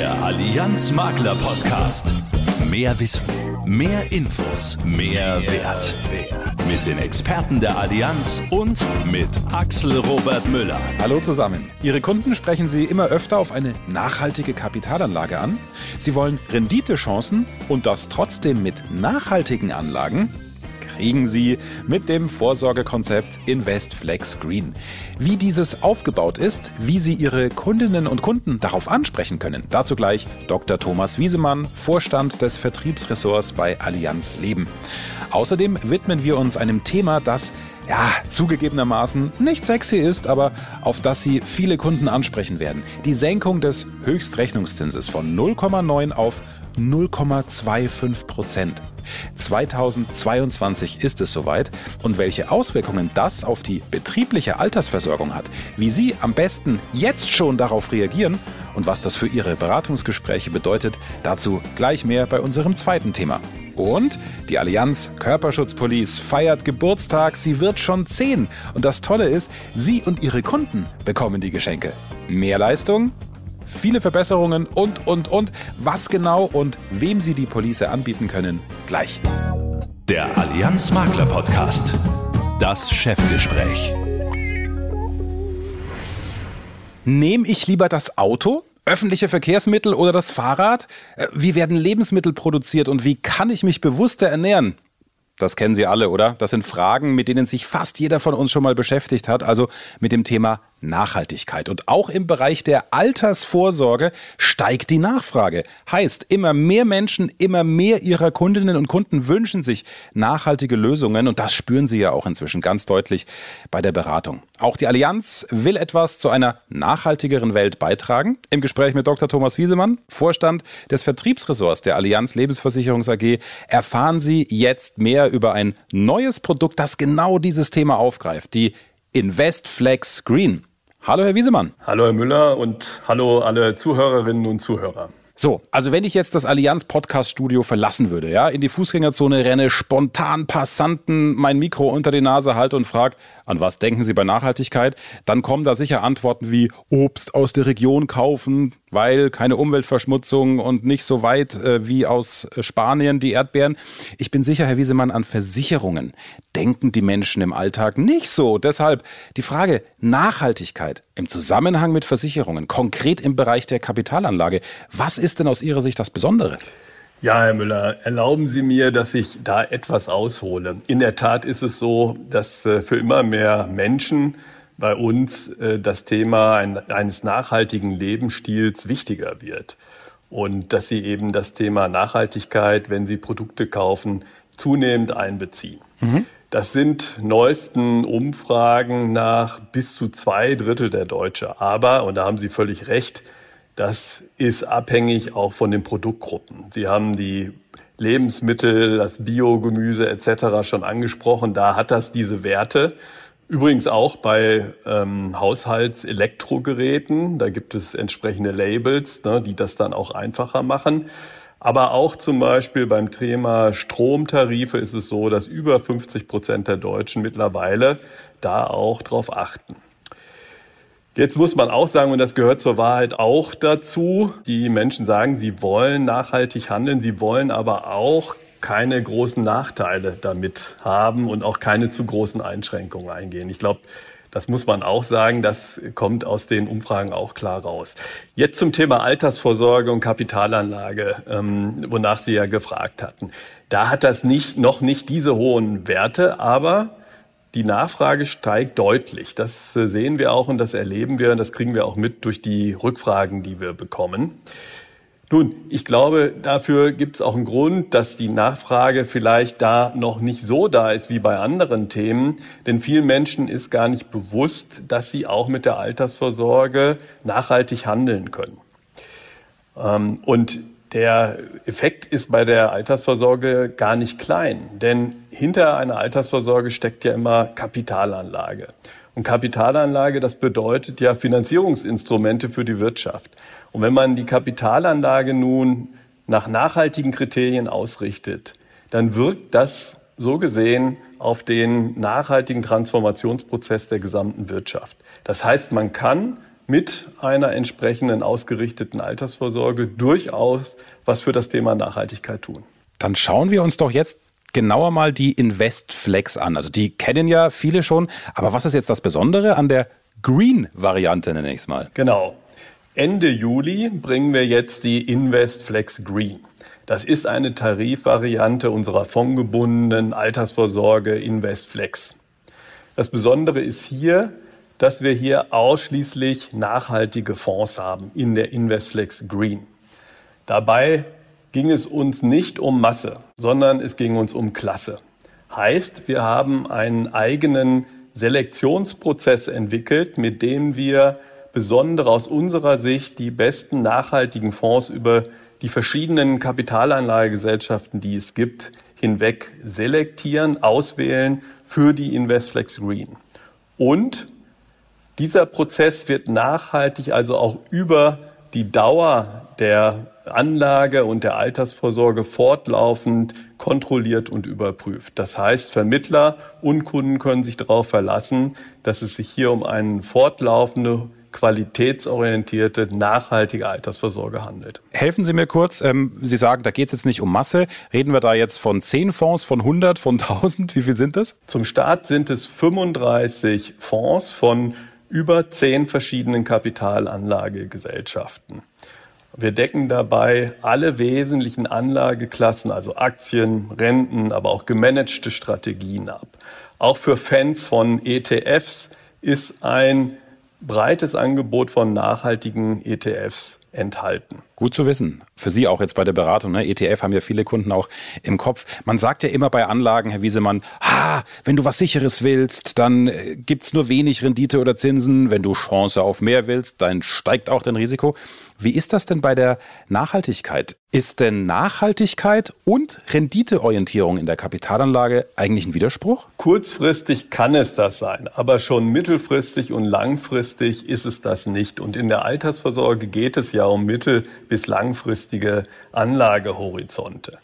Der Allianz Makler Podcast. Mehr Wissen, mehr Infos, mehr, Wert. Mit den Experten der Allianz und mit Axel Robert Müller. Hallo zusammen. Ihre Kunden sprechen Sie immer öfter auf eine nachhaltige Kapitalanlage an. Sie wollen Renditechancen und das trotzdem mit nachhaltigen Anlagen kriegen Sie mit dem Vorsorgekonzept InvestFlex Green. Wie dieses aufgebaut ist, wie Sie Ihre Kundinnen und Kunden darauf ansprechen können, dazu gleich Dr. Thomas Wiesemann, Vorstand des Vertriebsressorts bei Allianz Leben. Außerdem widmen wir uns einem Thema, das ja, zugegebenermaßen nicht sexy ist, aber auf das Sie viele Kunden ansprechen werden. Die Senkung des Höchstrechnungszinses von 0,9 auf 0,25 Prozent. 2022 ist es soweit und welche Auswirkungen das auf die betriebliche Altersversorgung hat, wie Sie am besten jetzt schon darauf reagieren und was das für Ihre Beratungsgespräche bedeutet, dazu gleich mehr bei unserem zweiten Thema. Und die Allianz Körperschutzpolice feiert Geburtstag, sie wird schon 10. Und das Tolle ist, Sie und Ihre Kunden bekommen die Geschenke. Mehr Leistung, viele Verbesserungen und, und, und. Was genau und wem Sie die Police anbieten können, gleich. Der Allianz Makler Podcast. Das Chefgespräch. Nehme ich lieber das Auto? Öffentliche Verkehrsmittel oder das Fahrrad? Äh, wie werden Lebensmittel produziert und wie kann ich mich bewusster ernähren? Das kennen Sie alle, oder? Das sind Fragen, mit denen sich fast jeder von uns schon mal beschäftigt hat, also mit dem Thema Nachhaltigkeit. Und auch im Bereich der Altersvorsorge steigt die Nachfrage. Heißt, immer mehr Menschen, immer mehr ihrer Kundinnen und Kunden wünschen sich nachhaltige Lösungen und das spüren sie ja auch inzwischen ganz deutlich bei der Beratung. Auch die Allianz will etwas zu einer nachhaltigeren Welt beitragen. Im Gespräch mit Dr. Thomas Wiesemann, Vorstand des Vertriebsressorts der Allianz Lebensversicherungs AG, erfahren Sie jetzt mehr über ein neues Produkt, das genau dieses Thema aufgreift, die InvestFlex Green. Hallo, Herr Wiesemann. Hallo, Herr Müller und hallo alle Zuhörerinnen und Zuhörer. So, also wenn ich jetzt das Allianz Podcast Studio verlassen würde, ja, in die Fußgängerzone renne, spontan Passanten mein Mikro unter die Nase halte und frage, an was denken Sie bei Nachhaltigkeit, dann kommen da sicher Antworten wie Obst aus der Region kaufen, weil keine Umweltverschmutzung und nicht so weit äh, wie aus äh, Spanien die Erdbeeren. Ich bin sicher, Herr Wiesemann, an Versicherungen denken die Menschen im Alltag nicht so. Deshalb die Frage Nachhaltigkeit im Zusammenhang mit Versicherungen, konkret im Bereich der Kapitalanlage. Was ist denn aus Ihrer Sicht das Besondere? Ja, Herr Müller, erlauben Sie mir, dass ich da etwas aushole. In der Tat ist es so, dass äh, für immer mehr Menschen bei uns äh, das Thema eines nachhaltigen Lebensstils wichtiger wird und dass sie eben das Thema Nachhaltigkeit, wenn sie Produkte kaufen, zunehmend einbeziehen. Mhm. Das sind neuesten Umfragen nach bis zu zwei Drittel der Deutsche. Aber, und da haben Sie völlig recht, das ist abhängig auch von den Produktgruppen. Sie haben die Lebensmittel, das Biogemüse etc. schon angesprochen. Da hat das diese Werte. Übrigens auch bei ähm, Haushaltselektrogeräten. Da gibt es entsprechende Labels, ne, die das dann auch einfacher machen. Aber auch zum Beispiel beim Thema Stromtarife ist es so, dass über 50 Prozent der Deutschen mittlerweile da auch drauf achten. Jetzt muss man auch sagen, und das gehört zur Wahrheit auch dazu, die Menschen sagen, sie wollen nachhaltig handeln, sie wollen aber auch keine großen Nachteile damit haben und auch keine zu großen Einschränkungen eingehen. Ich glaube, das muss man auch sagen, das kommt aus den Umfragen auch klar raus. Jetzt zum Thema Altersvorsorge und Kapitalanlage, ähm, wonach Sie ja gefragt hatten. Da hat das nicht, noch nicht diese hohen Werte, aber die Nachfrage steigt deutlich. Das äh, sehen wir auch und das erleben wir und das kriegen wir auch mit durch die Rückfragen, die wir bekommen. Nun, ich glaube, dafür gibt es auch einen Grund, dass die Nachfrage vielleicht da noch nicht so da ist wie bei anderen Themen. Denn vielen Menschen ist gar nicht bewusst, dass sie auch mit der Altersvorsorge nachhaltig handeln können. Ähm, und der Effekt ist bei der Altersvorsorge gar nicht klein, denn hinter einer Altersvorsorge steckt ja immer Kapitalanlage. Und Kapitalanlage, das bedeutet ja Finanzierungsinstrumente für die Wirtschaft. Und wenn man die Kapitalanlage nun nach nachhaltigen Kriterien ausrichtet, dann wirkt das so gesehen auf den nachhaltigen Transformationsprozess der gesamten Wirtschaft. Das heißt, man kann mit einer entsprechenden ausgerichteten Altersvorsorge durchaus was für das Thema Nachhaltigkeit tun. Dann schauen wir uns doch jetzt genauer mal die Investflex an. Also die kennen ja viele schon, aber was ist jetzt das Besondere an der Green-Variante, nenne ich es mal? Genau. Ende Juli bringen wir jetzt die Investflex Green. Das ist eine Tarifvariante unserer fondgebundenen Altersvorsorge Investflex. Das Besondere ist hier, dass wir hier ausschließlich nachhaltige Fonds haben in der Investflex Green. Dabei ging es uns nicht um Masse, sondern es ging uns um Klasse. Heißt, wir haben einen eigenen Selektionsprozess entwickelt, mit dem wir besondere aus unserer Sicht die besten nachhaltigen Fonds über die verschiedenen Kapitalanlagegesellschaften, die es gibt, hinweg selektieren, auswählen für die Investflex Green. Und dieser Prozess wird nachhaltig, also auch über die Dauer der Anlage und der Altersvorsorge fortlaufend kontrolliert und überprüft. Das heißt, Vermittler und Kunden können sich darauf verlassen, dass es sich hier um eine fortlaufende qualitätsorientierte, nachhaltige Altersvorsorge handelt. Helfen Sie mir kurz, ähm, Sie sagen, da geht es jetzt nicht um Masse. Reden wir da jetzt von 10 Fonds, von 100, von 1000? Wie viel sind das? Zum Start sind es 35 Fonds von über 10 verschiedenen Kapitalanlagegesellschaften. Wir decken dabei alle wesentlichen Anlageklassen, also Aktien, Renten, aber auch gemanagte Strategien ab. Auch für Fans von ETFs ist ein breites Angebot von nachhaltigen ETFs enthalten. Gut zu wissen. Für Sie auch jetzt bei der Beratung. Ne? ETF haben ja viele Kunden auch im Kopf. Man sagt ja immer bei Anlagen, Herr Wiesemann, ha, wenn du was Sicheres willst, dann äh, gibt's nur wenig Rendite oder Zinsen. Wenn du Chance auf mehr willst, dann steigt auch dein Risiko. Wie ist das denn bei der Nachhaltigkeit? Ist denn Nachhaltigkeit und Renditeorientierung in der Kapitalanlage eigentlich ein Widerspruch? Kurzfristig kann es das sein, aber schon mittelfristig und langfristig ist es das nicht. Und in der Altersvorsorge geht es ja um mittel- bis langfristige Anlagehorizonte.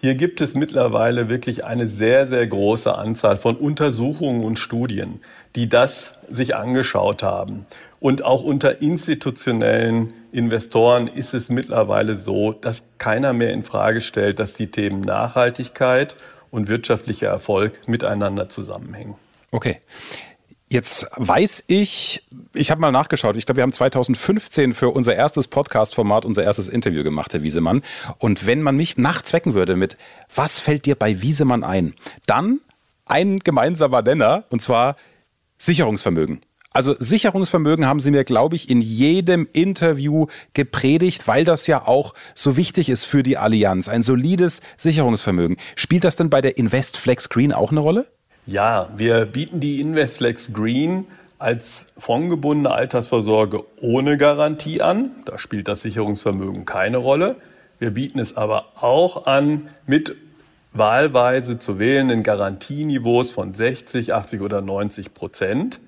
Hier gibt es mittlerweile wirklich eine sehr, sehr große Anzahl von Untersuchungen und Studien, die das sich angeschaut haben. Und auch unter institutionellen Investoren ist es mittlerweile so, dass keiner mehr in Frage stellt, dass die Themen Nachhaltigkeit und wirtschaftlicher Erfolg miteinander zusammenhängen. Okay. Jetzt weiß ich, ich habe mal nachgeschaut, ich glaube, wir haben 2015 für unser erstes Podcast-Format unser erstes Interview gemacht, Herr Wiesemann. Und wenn man mich nachts wecken würde mit, was fällt dir bei Wiesemann ein? Dann ein gemeinsamer Nenner, und zwar Sicherungsvermögen. Also Sicherungsvermögen haben Sie mir, glaube ich, in jedem Interview gepredigt, weil das ja auch so wichtig ist für die Allianz. Ein solides Sicherungsvermögen. Spielt das denn bei der Investflex Green auch eine Rolle? Ja, wir bieten die Investflex Green als fondgebundene Altersvorsorge ohne Garantie an. Da spielt das Sicherungsvermögen keine Rolle. Wir bieten es aber auch an mit wahlweise zu wählenden Garantieniveaus von 60, 80 oder 90 Prozent.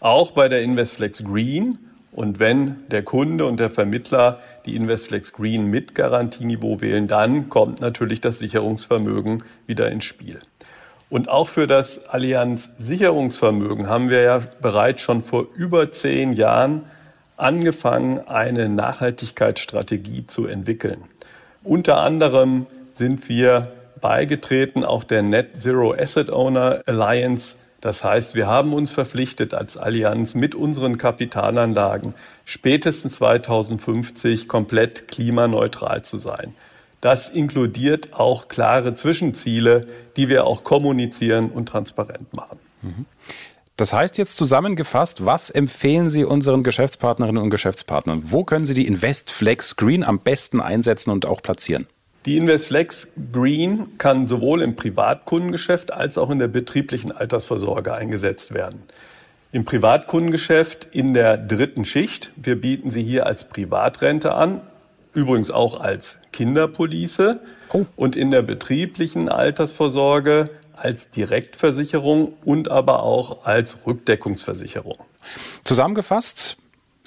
Auch bei der Investflex Green. Und wenn der Kunde und der Vermittler die Investflex Green mit Garantieniveau wählen, dann kommt natürlich das Sicherungsvermögen wieder ins Spiel. Und auch für das Allianz Sicherungsvermögen haben wir ja bereits schon vor über zehn Jahren angefangen, eine Nachhaltigkeitsstrategie zu entwickeln. Unter anderem sind wir beigetreten, auch der Net Zero Asset Owner Alliance. Das heißt, wir haben uns verpflichtet als Allianz mit unseren Kapitalanlagen spätestens 2050 komplett klimaneutral zu sein. Das inkludiert auch klare Zwischenziele, die wir auch kommunizieren und transparent machen. Das heißt jetzt zusammengefasst, was empfehlen Sie unseren Geschäftspartnerinnen und Geschäftspartnern? Wo können Sie die InvestFlex Green am besten einsetzen und auch platzieren? Die InvestFlex Green kann sowohl im Privatkundengeschäft als auch in der betrieblichen Altersvorsorge eingesetzt werden. Im Privatkundengeschäft in der dritten Schicht. Wir bieten sie hier als Privatrente an, übrigens auch als Kinderpolice oh. und in der betrieblichen Altersvorsorge als Direktversicherung und aber auch als Rückdeckungsversicherung. Zusammengefasst,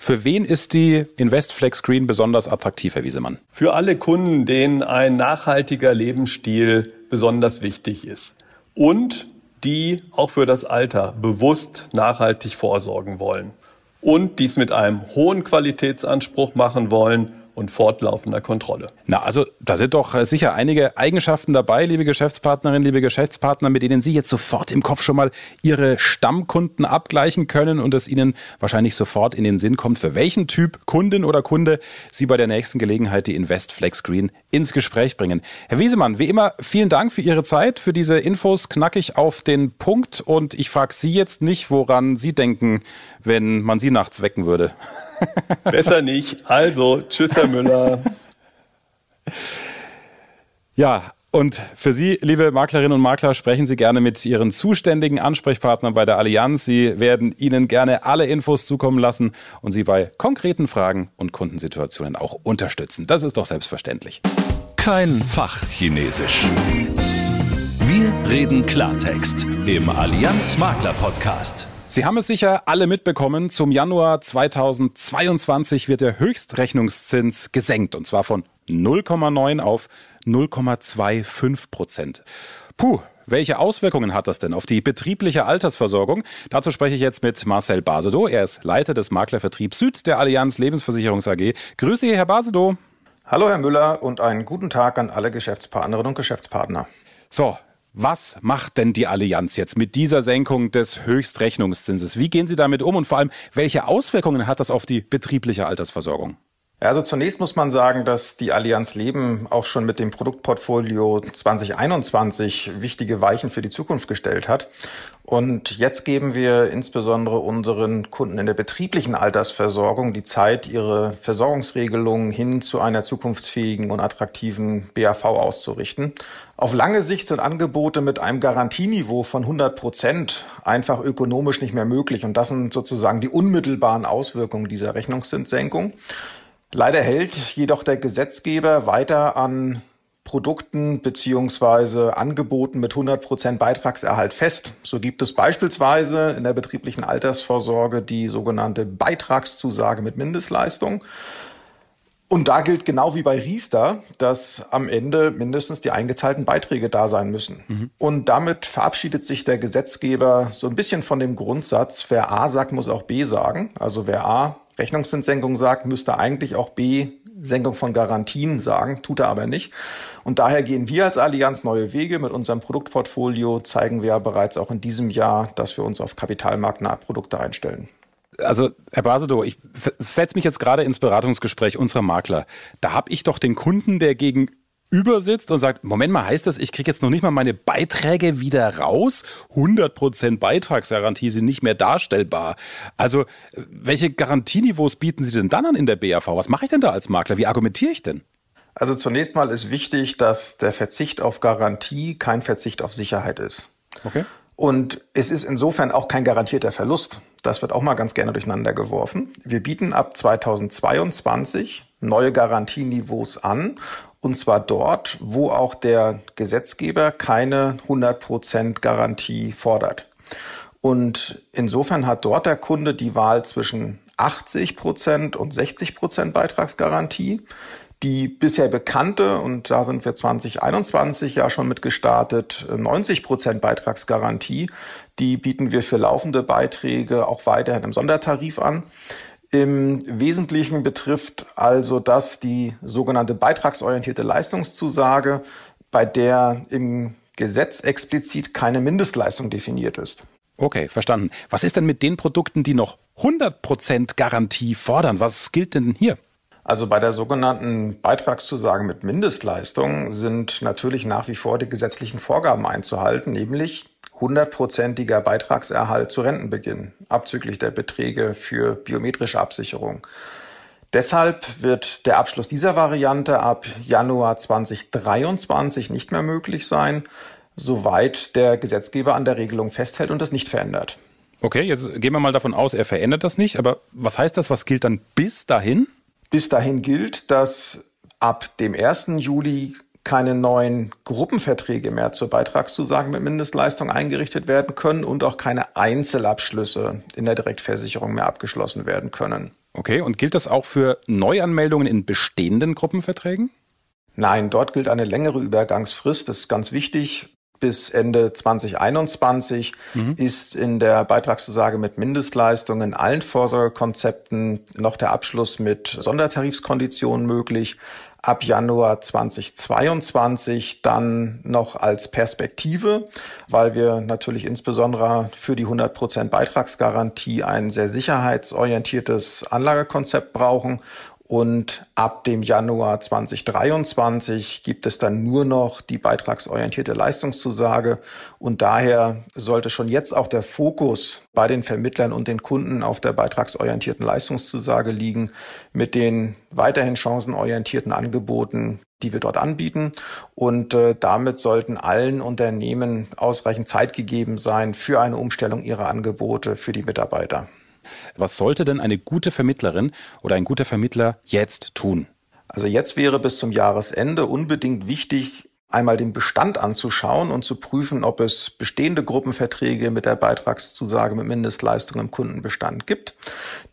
für wen ist die Investflex Green besonders attraktiv, Herr Wiesemann? Für alle Kunden, denen ein nachhaltiger Lebensstil besonders wichtig ist und die auch für das Alter bewusst nachhaltig vorsorgen wollen. und dies mit einem hohen Qualitätsanspruch machen wollen und fortlaufender Kontrolle. Na, also da sind doch äh, sicher einige Eigenschaften dabei, liebe Geschäftspartnerinnen, liebe Geschäftspartner, mit denen Sie jetzt sofort im Kopf schon mal Ihre Stammkunden abgleichen können und es Ihnen wahrscheinlich sofort in den Sinn kommt, für welchen Typ Kundin oder Kunde Sie bei der nächsten Gelegenheit die Invest Flex Screen ins Gespräch bringen. Herr Wiesemann, wie immer, vielen Dank für Ihre Zeit, für diese Infos knackig auf den Punkt und ich frage Sie jetzt nicht, woran Sie denken, wenn man Sie nachts wecken würde. Besser nicht. Also, tschüss, Herr Müller. Ja, und für Sie, liebe Maklerinnen und Makler, sprechen Sie gerne mit Ihren zuständigen Ansprechpartnern bei der Allianz. Sie werden Ihnen gerne alle Infos zukommen lassen und Sie bei konkreten Fragen und Kundensituationen auch unterstützen. Das ist doch selbstverständlich. Kein Fachchinesisch. Wir reden Klartext im Allianz Makler Podcast. Sie haben es sicher alle mitbekommen. Zum Januar 2022 wird der Höchstrechnungszins gesenkt und zwar von 0,9 auf 0,25 Prozent. Puh, welche Auswirkungen hat das denn auf die betriebliche Altersversorgung? Dazu spreche ich jetzt mit Marcel Basedow. Er ist Leiter des Maklervertriebs Süd der Allianz Lebensversicherungs AG. Grüße, Herr Basedow. Hallo, Herr Müller, und einen guten Tag an alle Geschäftspartnerinnen und Geschäftspartner. So, was macht denn die Allianz jetzt mit dieser Senkung des Höchstrechnungszinses? Wie gehen Sie damit um und vor allem, welche Auswirkungen hat das auf die betriebliche Altersversorgung? Also zunächst muss man sagen, dass die Allianz Leben auch schon mit dem Produktportfolio 2021 wichtige Weichen für die Zukunft gestellt hat. Und jetzt geben wir insbesondere unseren Kunden in der betrieblichen Altersversorgung die Zeit, ihre Versorgungsregelungen hin zu einer zukunftsfähigen und attraktiven BAV auszurichten. Auf lange Sicht sind Angebote mit einem Garantieniveau von 100 Prozent einfach ökonomisch nicht mehr möglich. Und das sind sozusagen die unmittelbaren Auswirkungen dieser Rechnungszinssenkung. Leider hält jedoch der Gesetzgeber weiter an Produkten beziehungsweise Angeboten mit 100 Prozent Beitragserhalt fest. So gibt es beispielsweise in der betrieblichen Altersvorsorge die sogenannte Beitragszusage mit Mindestleistung. Und da gilt genau wie bei Riester, dass am Ende mindestens die eingezahlten Beiträge da sein müssen. Mhm. Und damit verabschiedet sich der Gesetzgeber so ein bisschen von dem Grundsatz, wer A sagt, muss auch B sagen. Also wer A Rechnungszinssenkung sagt, müsste eigentlich auch B Senkung von Garantien sagen, tut er aber nicht. Und daher gehen wir als Allianz neue Wege. Mit unserem Produktportfolio zeigen wir ja bereits auch in diesem Jahr, dass wir uns auf kapitalmarktnahe Produkte einstellen. Also, Herr Basedow, ich setze mich jetzt gerade ins Beratungsgespräch unserer Makler. Da habe ich doch den Kunden, der gegen übersitzt und sagt, Moment mal, heißt das, ich kriege jetzt noch nicht mal meine Beiträge wieder raus? 100% Beitragsgarantie sind nicht mehr darstellbar. Also, welche Garantieniveaus bieten Sie denn dann an in der BAV? Was mache ich denn da als Makler? Wie argumentiere ich denn? Also zunächst mal ist wichtig, dass der Verzicht auf Garantie kein Verzicht auf Sicherheit ist. Okay. Und es ist insofern auch kein garantierter Verlust. Das wird auch mal ganz gerne durcheinander geworfen. Wir bieten ab 2022 neue Garantieniveaus an und zwar dort, wo auch der Gesetzgeber keine 100% Garantie fordert. Und insofern hat dort der Kunde die Wahl zwischen 80% und 60% Beitragsgarantie. Die bisher bekannte, und da sind wir 2021 ja schon mit gestartet, 90% Beitragsgarantie, die bieten wir für laufende Beiträge auch weiterhin im Sondertarif an. Im Wesentlichen betrifft also das die sogenannte beitragsorientierte Leistungszusage, bei der im Gesetz explizit keine Mindestleistung definiert ist. Okay, verstanden. Was ist denn mit den Produkten, die noch 100% Garantie fordern? Was gilt denn hier? Also bei der sogenannten Beitragszusage mit Mindestleistung sind natürlich nach wie vor die gesetzlichen Vorgaben einzuhalten, nämlich hundertprozentiger Beitragserhalt zu Rentenbeginn, abzüglich der Beträge für biometrische Absicherung. Deshalb wird der Abschluss dieser Variante ab Januar 2023 nicht mehr möglich sein, soweit der Gesetzgeber an der Regelung festhält und das nicht verändert. Okay, jetzt gehen wir mal davon aus, er verändert das nicht, aber was heißt das? Was gilt dann bis dahin? Bis dahin gilt, dass ab dem 1. Juli keine neuen Gruppenverträge mehr zur Beitragszusage mit Mindestleistung eingerichtet werden können und auch keine Einzelabschlüsse in der Direktversicherung mehr abgeschlossen werden können. Okay, und gilt das auch für Neuanmeldungen in bestehenden Gruppenverträgen? Nein, dort gilt eine längere Übergangsfrist. Das ist ganz wichtig. Bis Ende 2021 mhm. ist in der Beitragszusage mit Mindestleistungen in allen Vorsorgekonzepten noch der Abschluss mit Sondertarifskonditionen möglich ab Januar 2022 dann noch als Perspektive, weil wir natürlich insbesondere für die 100% Beitragsgarantie ein sehr sicherheitsorientiertes Anlagekonzept brauchen und ab dem Januar 2023 gibt es dann nur noch die beitragsorientierte Leistungszusage. Und daher sollte schon jetzt auch der Fokus bei den Vermittlern und den Kunden auf der beitragsorientierten Leistungszusage liegen mit den weiterhin chancenorientierten Angeboten, die wir dort anbieten. Und äh, damit sollten allen Unternehmen ausreichend Zeit gegeben sein für eine Umstellung ihrer Angebote für die Mitarbeiter. Was sollte denn eine gute Vermittlerin oder ein guter Vermittler jetzt tun? Also jetzt wäre bis zum Jahresende unbedingt wichtig, einmal den Bestand anzuschauen und zu prüfen, ob es bestehende Gruppenverträge mit der Beitragszusage mit Mindestleistung im Kundenbestand gibt,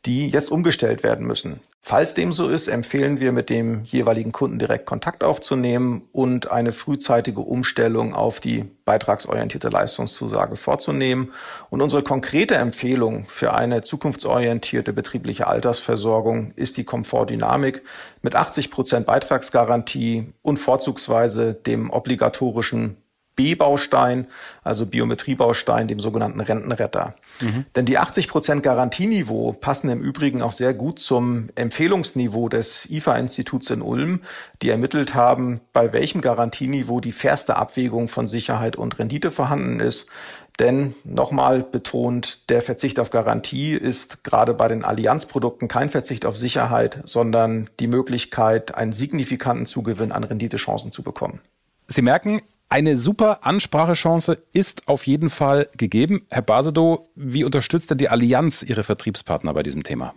die jetzt umgestellt werden müssen. Falls dem so ist, empfehlen wir mit dem jeweiligen Kunden direkt Kontakt aufzunehmen und eine frühzeitige Umstellung auf die beitragsorientierte Leistungszusage vorzunehmen. Und unsere konkrete Empfehlung für eine zukunftsorientierte betriebliche Altersversorgung ist die Komfortdynamik mit 80 Prozent Beitragsgarantie und vorzugsweise dem obligatorischen B-Baustein, also Biometriebaustein, dem sogenannten Rentenretter. Mhm. Denn die 80 Prozent Garantieniveau passen im Übrigen auch sehr gut zum Empfehlungsniveau des IFA-Instituts in Ulm, die ermittelt haben, bei welchem Garantieniveau die fairste Abwägung von Sicherheit und Rendite vorhanden ist. Denn nochmal betont, der Verzicht auf Garantie ist gerade bei den Allianzprodukten kein Verzicht auf Sicherheit, sondern die Möglichkeit, einen signifikanten Zugewinn an Renditechancen zu bekommen. Sie merken, eine super Ansprachechance ist auf jeden Fall gegeben. Herr Basedow, wie unterstützt denn die Allianz Ihre Vertriebspartner bei diesem Thema?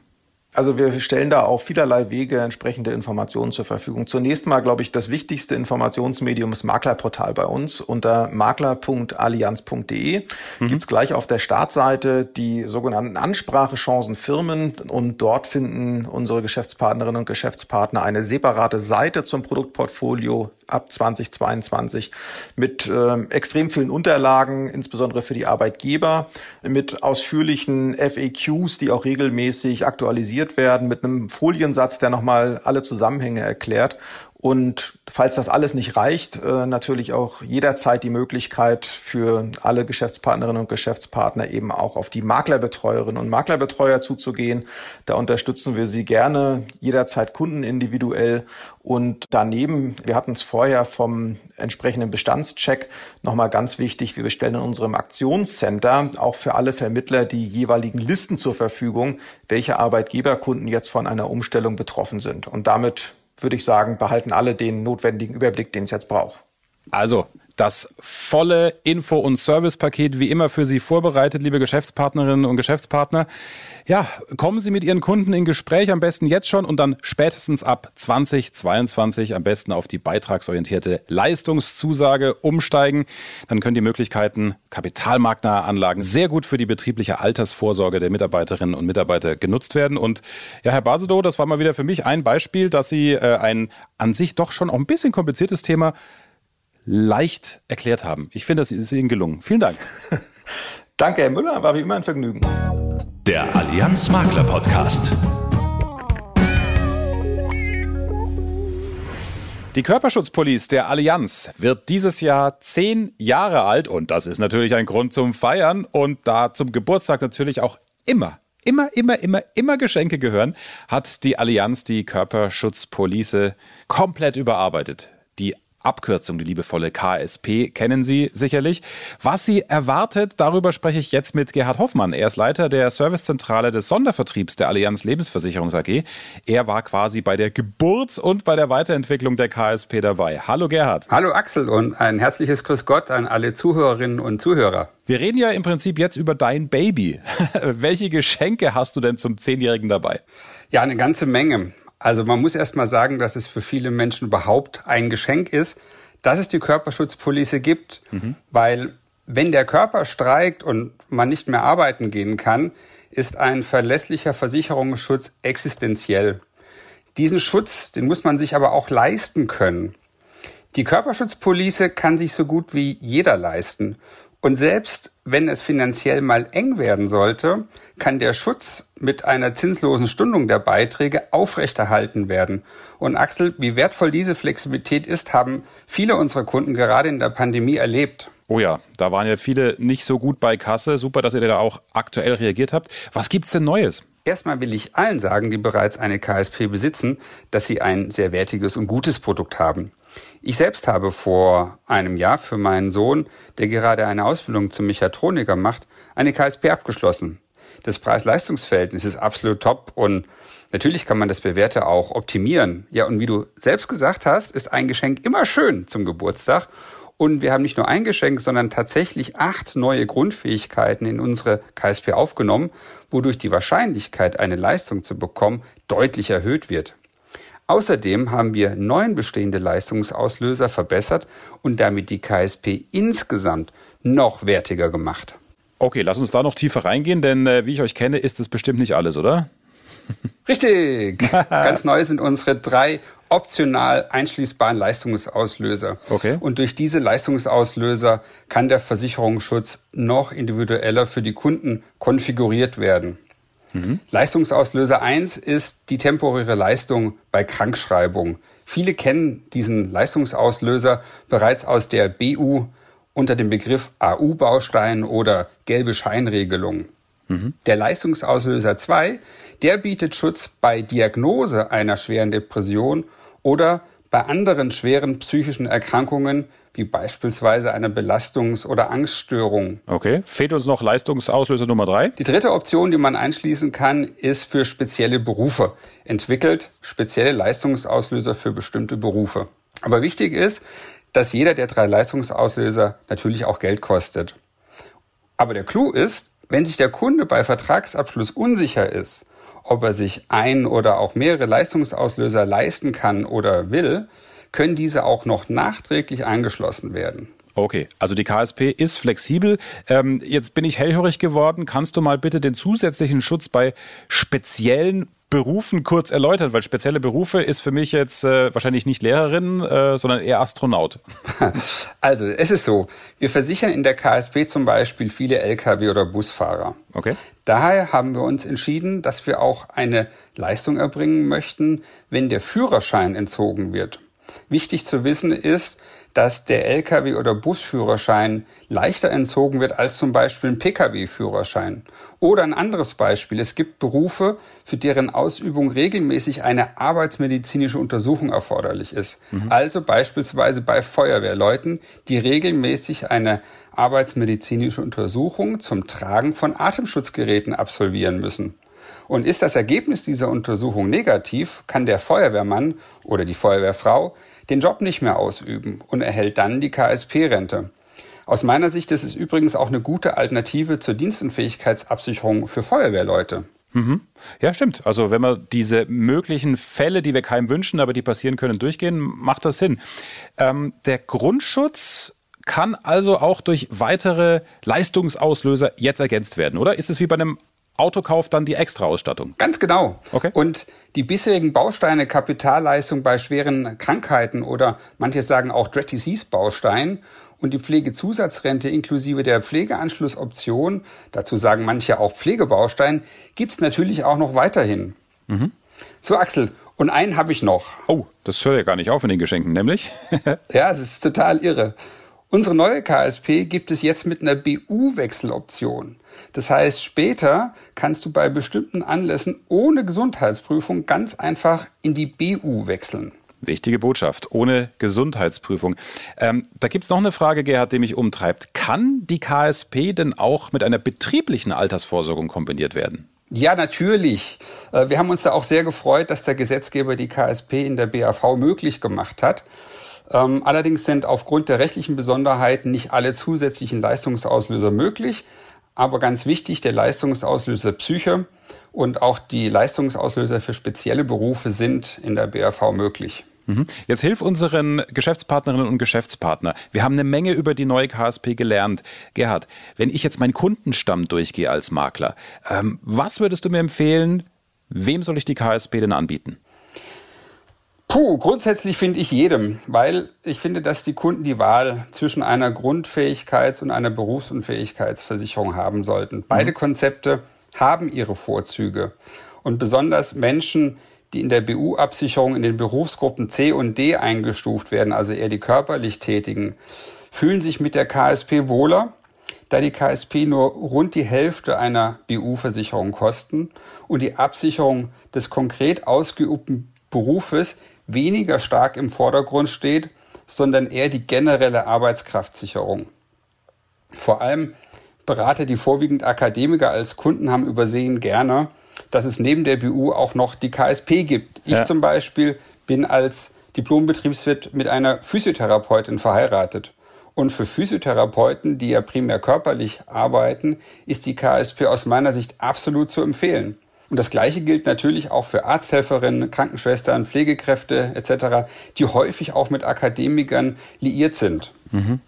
Also wir stellen da auf vielerlei Wege entsprechende Informationen zur Verfügung. Zunächst mal, glaube ich, das wichtigste Informationsmedium ist Maklerportal bei uns. Unter makler.allianz.de mhm. gibt's gleich auf der Startseite die sogenannten Ansprachechancen Firmen und dort finden unsere Geschäftspartnerinnen und Geschäftspartner eine separate Seite zum Produktportfolio ab 2022 mit äh, extrem vielen Unterlagen, insbesondere für die Arbeitgeber, mit ausführlichen FAQs, die auch regelmäßig aktualisiert werden mit einem Foliensatz, der nochmal alle Zusammenhänge erklärt. Und falls das alles nicht reicht, äh, natürlich auch jederzeit die Möglichkeit für alle Geschäftspartnerinnen und Geschäftspartner eben auch auf die Maklerbetreuerinnen und Maklerbetreuer zuzugehen. Da unterstützen wir sie gerne jederzeit kundenindividuell. Und daneben, wir hatten es vorher vom entsprechenden Bestandscheck, nochmal ganz wichtig, wir stellen in unserem Aktionscenter auch für alle Vermittler die jeweiligen Listen zur Verfügung, welche Arbeitgeberkunden jetzt von einer Umstellung betroffen sind. Und damit würde ich sagen, behalten alle den notwendigen Überblick, den es jetzt braucht. Also, das volle Info- und Servicepaket wie immer für Sie vorbereitet, liebe Geschäftspartnerinnen und Geschäftspartner. Ja, kommen Sie mit Ihren Kunden in Gespräch, am besten jetzt schon und dann spätestens ab 2022 am besten auf die beitragsorientierte Leistungszusage umsteigen. Dann können die Möglichkeiten kapitalmarktnahe Anlagen sehr gut für die betriebliche Altersvorsorge der Mitarbeiterinnen und Mitarbeiter genutzt werden. Und ja, Herr Basedow, das war mal wieder für mich ein Beispiel, dass Sie äh, ein an sich doch schon auch ein bisschen kompliziertes Thema leicht erklärt haben. Ich finde, das ist Ihnen gelungen. Vielen Dank. Danke, Herr Müller. War wie immer ein Vergnügen. Der Allianz Makler Podcast. Die Körperschutzpolice der Allianz wird dieses Jahr zehn Jahre alt und das ist natürlich ein Grund zum Feiern und da zum Geburtstag natürlich auch immer immer, immer, immer, immer Geschenke gehören, hat die Allianz die Körperschutzpolice komplett überarbeitet. Die Abkürzung, die liebevolle KSP, kennen Sie sicherlich. Was Sie erwartet, darüber spreche ich jetzt mit Gerhard Hoffmann. Er ist Leiter der Servicezentrale des Sondervertriebs der Allianz Lebensversicherungs AG. Er war quasi bei der Geburts- und bei der Weiterentwicklung der KSP dabei. Hallo Gerhard. Hallo Axel und ein herzliches Grüß Gott an alle Zuhörerinnen und Zuhörer. Wir reden ja im Prinzip jetzt über dein Baby. Welche Geschenke hast du denn zum Zehnjährigen dabei? Ja, eine ganze Menge. Also man muss erst mal sagen, dass es für viele Menschen überhaupt ein Geschenk ist, dass es die Körperschutzpolice gibt, mhm. weil wenn der Körper streikt und man nicht mehr arbeiten gehen kann, ist ein verlässlicher Versicherungsschutz existenziell. Diesen Schutz, den muss man sich aber auch leisten können. Die Körperschutzpolice kann sich so gut wie jeder leisten. Und selbst wenn es finanziell mal eng werden sollte, kann der Schutz mit einer zinslosen Stundung der Beiträge aufrechterhalten werden. Und Axel, wie wertvoll diese Flexibilität ist, haben viele unserer Kunden gerade in der Pandemie erlebt. Oh ja, da waren ja viele nicht so gut bei Kasse. Super, dass ihr da auch aktuell reagiert habt. Was gibt's denn Neues? Erstmal will ich allen sagen, die bereits eine KSP besitzen, dass sie ein sehr wertiges und gutes Produkt haben. Ich selbst habe vor einem Jahr für meinen Sohn, der gerade eine Ausbildung zum Mechatroniker macht, eine KSP abgeschlossen. Das Preis-Leistungs-Verhältnis ist absolut top und natürlich kann man das Bewährte auch optimieren. Ja, und wie du selbst gesagt hast, ist ein Geschenk immer schön zum Geburtstag und wir haben nicht nur ein Geschenk, sondern tatsächlich acht neue Grundfähigkeiten in unsere KSP aufgenommen, wodurch die Wahrscheinlichkeit, eine Leistung zu bekommen, deutlich erhöht wird. Außerdem haben wir neun bestehende Leistungsauslöser verbessert und damit die KSP insgesamt noch wertiger gemacht. Okay, lass uns da noch tiefer reingehen, denn äh, wie ich euch kenne, ist es bestimmt nicht alles, oder? Richtig. Ganz neu sind unsere drei optional einschließbaren Leistungsauslöser. Okay. Und durch diese Leistungsauslöser kann der Versicherungsschutz noch individueller für die Kunden konfiguriert werden. Mhm. Leistungsauslöser 1 ist die temporäre Leistung bei Krankschreibung. Viele kennen diesen Leistungsauslöser bereits aus der BU unter dem Begriff AU-Baustein oder gelbe Scheinregelung. Mhm. Der Leistungsauslöser 2, der bietet Schutz bei Diagnose einer schweren Depression oder bei anderen schweren psychischen Erkrankungen, wie beispielsweise einer Belastungs- oder Angststörung. Okay, fehlt uns noch Leistungsauslöser Nummer drei? Die dritte Option, die man einschließen kann, ist für spezielle Berufe. Entwickelt spezielle Leistungsauslöser für bestimmte Berufe. Aber wichtig ist, dass jeder der drei Leistungsauslöser natürlich auch Geld kostet. Aber der Clou ist, wenn sich der Kunde bei Vertragsabschluss unsicher ist, ob er sich ein oder auch mehrere Leistungsauslöser leisten kann oder will, können diese auch noch nachträglich angeschlossen werden. Okay, also die KSP ist flexibel. Ähm, jetzt bin ich hellhörig geworden. Kannst du mal bitte den zusätzlichen Schutz bei speziellen Berufen kurz erläutern? Weil spezielle Berufe ist für mich jetzt äh, wahrscheinlich nicht Lehrerin, äh, sondern eher Astronaut. Also es ist so, wir versichern in der KSP zum Beispiel viele Lkw- oder Busfahrer. Okay. Daher haben wir uns entschieden, dass wir auch eine Leistung erbringen möchten, wenn der Führerschein entzogen wird. Wichtig zu wissen ist, dass der Lkw- oder Busführerschein leichter entzogen wird als zum Beispiel ein Pkw-Führerschein. Oder ein anderes Beispiel. Es gibt Berufe, für deren Ausübung regelmäßig eine arbeitsmedizinische Untersuchung erforderlich ist. Mhm. Also beispielsweise bei Feuerwehrleuten, die regelmäßig eine arbeitsmedizinische Untersuchung zum Tragen von Atemschutzgeräten absolvieren müssen. Und ist das Ergebnis dieser Untersuchung negativ, kann der Feuerwehrmann oder die Feuerwehrfrau den Job nicht mehr ausüben und erhält dann die KSP-Rente. Aus meiner Sicht ist es übrigens auch eine gute Alternative zur Dienstunfähigkeitsabsicherung für Feuerwehrleute. Mhm. Ja, stimmt. Also wenn wir diese möglichen Fälle, die wir keinem wünschen, aber die passieren können, durchgehen, macht das Sinn. Ähm, der Grundschutz kann also auch durch weitere Leistungsauslöser jetzt ergänzt werden, oder? Ist es wie bei einem Autokauf dann die Extra-Ausstattung. Ganz genau. Okay. Und die bisherigen Bausteine Kapitalleistung bei schweren Krankheiten oder manche sagen auch Dread Disease Baustein und die Pflegezusatzrente inklusive der Pflegeanschlussoption, dazu sagen manche auch Pflegebaustein, gibt's natürlich auch noch weiterhin. Mhm. So Axel, und einen habe ich noch. Oh, das hört ja gar nicht auf in den Geschenken, nämlich? ja, es ist total irre. Unsere neue KSP gibt es jetzt mit einer BU-Wechseloption. Das heißt, später kannst du bei bestimmten Anlässen ohne Gesundheitsprüfung ganz einfach in die BU wechseln. Wichtige Botschaft, ohne Gesundheitsprüfung. Ähm, da gibt es noch eine Frage, Gerhard, die mich umtreibt. Kann die KSP denn auch mit einer betrieblichen Altersvorsorgung kombiniert werden? Ja, natürlich. Äh, wir haben uns da auch sehr gefreut, dass der Gesetzgeber die KSP in der BAV möglich gemacht hat. Ähm, allerdings sind aufgrund der rechtlichen Besonderheiten nicht alle zusätzlichen Leistungsauslöser möglich. Aber ganz wichtig, der Leistungsauslöser Psyche und auch die Leistungsauslöser für spezielle Berufe sind in der BAV möglich. Mhm. Jetzt hilf unseren Geschäftspartnerinnen und Geschäftspartner. Wir haben eine Menge über die neue KSP gelernt. Gerhard, wenn ich jetzt meinen Kundenstamm durchgehe als Makler, ähm, was würdest du mir empfehlen? Wem soll ich die KSP denn anbieten? Puh, grundsätzlich finde ich jedem, weil ich finde, dass die Kunden die Wahl zwischen einer Grundfähigkeits- und einer Berufsunfähigkeitsversicherung haben sollten. Beide mhm. Konzepte haben ihre Vorzüge. Und besonders Menschen, die in der BU-Absicherung in den Berufsgruppen C und D eingestuft werden, also eher die körperlich Tätigen, fühlen sich mit der KSP wohler, da die KSP nur rund die Hälfte einer BU-Versicherung kosten und die Absicherung des konkret ausgeübten Berufes weniger stark im Vordergrund steht, sondern eher die generelle Arbeitskraftsicherung. Vor allem Berater, die vorwiegend Akademiker als Kunden haben, übersehen gerne, dass es neben der BU auch noch die KSP gibt. Ich ja. zum Beispiel bin als Diplombetriebswirt mit einer Physiotherapeutin verheiratet. Und für Physiotherapeuten, die ja primär körperlich arbeiten, ist die KSP aus meiner Sicht absolut zu empfehlen. Und das Gleiche gilt natürlich auch für Arzthelferinnen, Krankenschwestern, Pflegekräfte etc., die häufig auch mit Akademikern liiert sind. Mhm.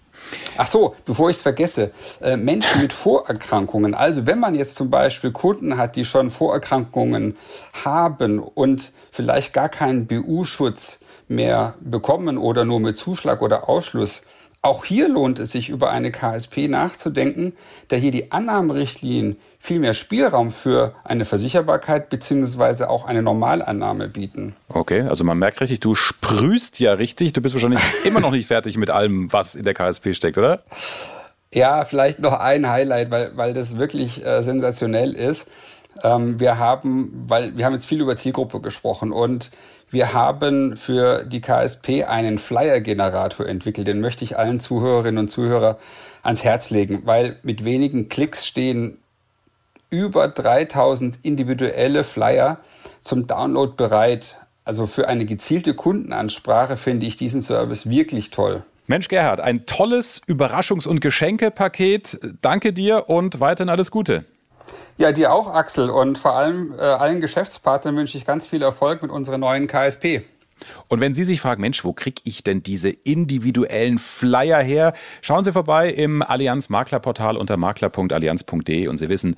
Ach so, bevor ich es vergesse, äh, Menschen mit Vorerkrankungen. Also wenn man jetzt zum Beispiel Kunden hat, die schon Vorerkrankungen haben und vielleicht gar keinen BU-Schutz mehr bekommen oder nur mit Zuschlag oder Ausschluss, auch hier lohnt es sich, über eine KSP nachzudenken, da hier die Annahmerichtlinien viel mehr Spielraum für eine Versicherbarkeit beziehungsweise auch eine Normalannahme bieten. Okay, also man merkt richtig, du sprühst ja richtig. Du bist wahrscheinlich immer noch nicht fertig mit allem, was in der KSP steckt, oder? Ja, vielleicht noch ein Highlight, weil, weil das wirklich äh, sensationell ist. Ähm, wir haben, weil wir haben jetzt viel über Zielgruppe gesprochen und wir haben für die KSP einen Flyer-Generator entwickelt. Den möchte ich allen Zuhörerinnen und Zuhörern ans Herz legen, weil mit wenigen Klicks stehen über 3000 individuelle Flyer zum Download bereit. Also für eine gezielte Kundenansprache finde ich diesen Service wirklich toll. Mensch Gerhard, ein tolles Überraschungs- und Geschenkepaket. Danke dir und weiterhin alles Gute. Ja, dir auch, Axel. Und vor allem äh, allen Geschäftspartnern wünsche ich ganz viel Erfolg mit unserer neuen KSP. Und wenn Sie sich fragen, Mensch, wo kriege ich denn diese individuellen Flyer her? Schauen Sie vorbei im Allianz Maklerportal unter makler.allianz.de und Sie wissen,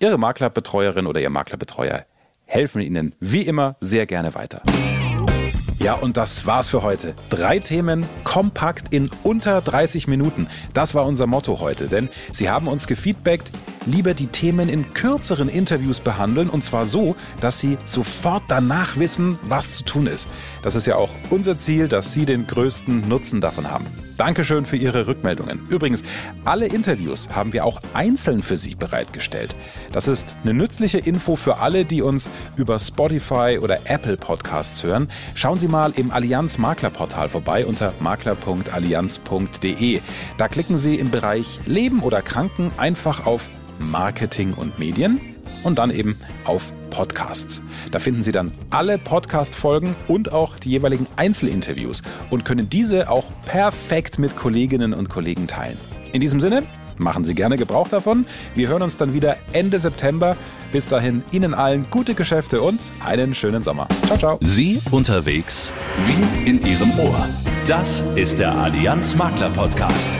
Ihre Maklerbetreuerin oder Ihr Maklerbetreuer helfen Ihnen wie immer sehr gerne weiter. Ja, und das war's für heute. Drei Themen kompakt in unter 30 Minuten. Das war unser Motto heute, denn Sie haben uns gefeedbackt, lieber die Themen in kürzeren Interviews behandeln und zwar so, dass Sie sofort danach wissen, was zu tun ist. Das ist ja auch unser Ziel, dass Sie den größten Nutzen davon haben. Dankeschön für Ihre Rückmeldungen. Übrigens, alle Interviews haben wir auch einzeln für Sie bereitgestellt. Das ist eine nützliche Info für alle, die uns über Spotify oder Apple Podcasts hören. Schauen Sie mal im Allianz Maklerportal vorbei unter makler.allianz.de. Da klicken Sie im Bereich Leben oder Kranken einfach auf Marketing und Medien und dann eben auf Podcasts. Da finden Sie dann alle Podcast-Folgen und auch die jeweiligen Einzelinterviews und können diese auch perfekt mit Kolleginnen und Kollegen teilen. In diesem Sinne, machen Sie gerne Gebrauch davon. Wir hören uns dann wieder Ende September. Bis dahin Ihnen allen gute Geschäfte und einen schönen Sommer. Ciao, ciao. Sie unterwegs wie in Ihrem Ohr. Das ist der Allianz Makler Podcast.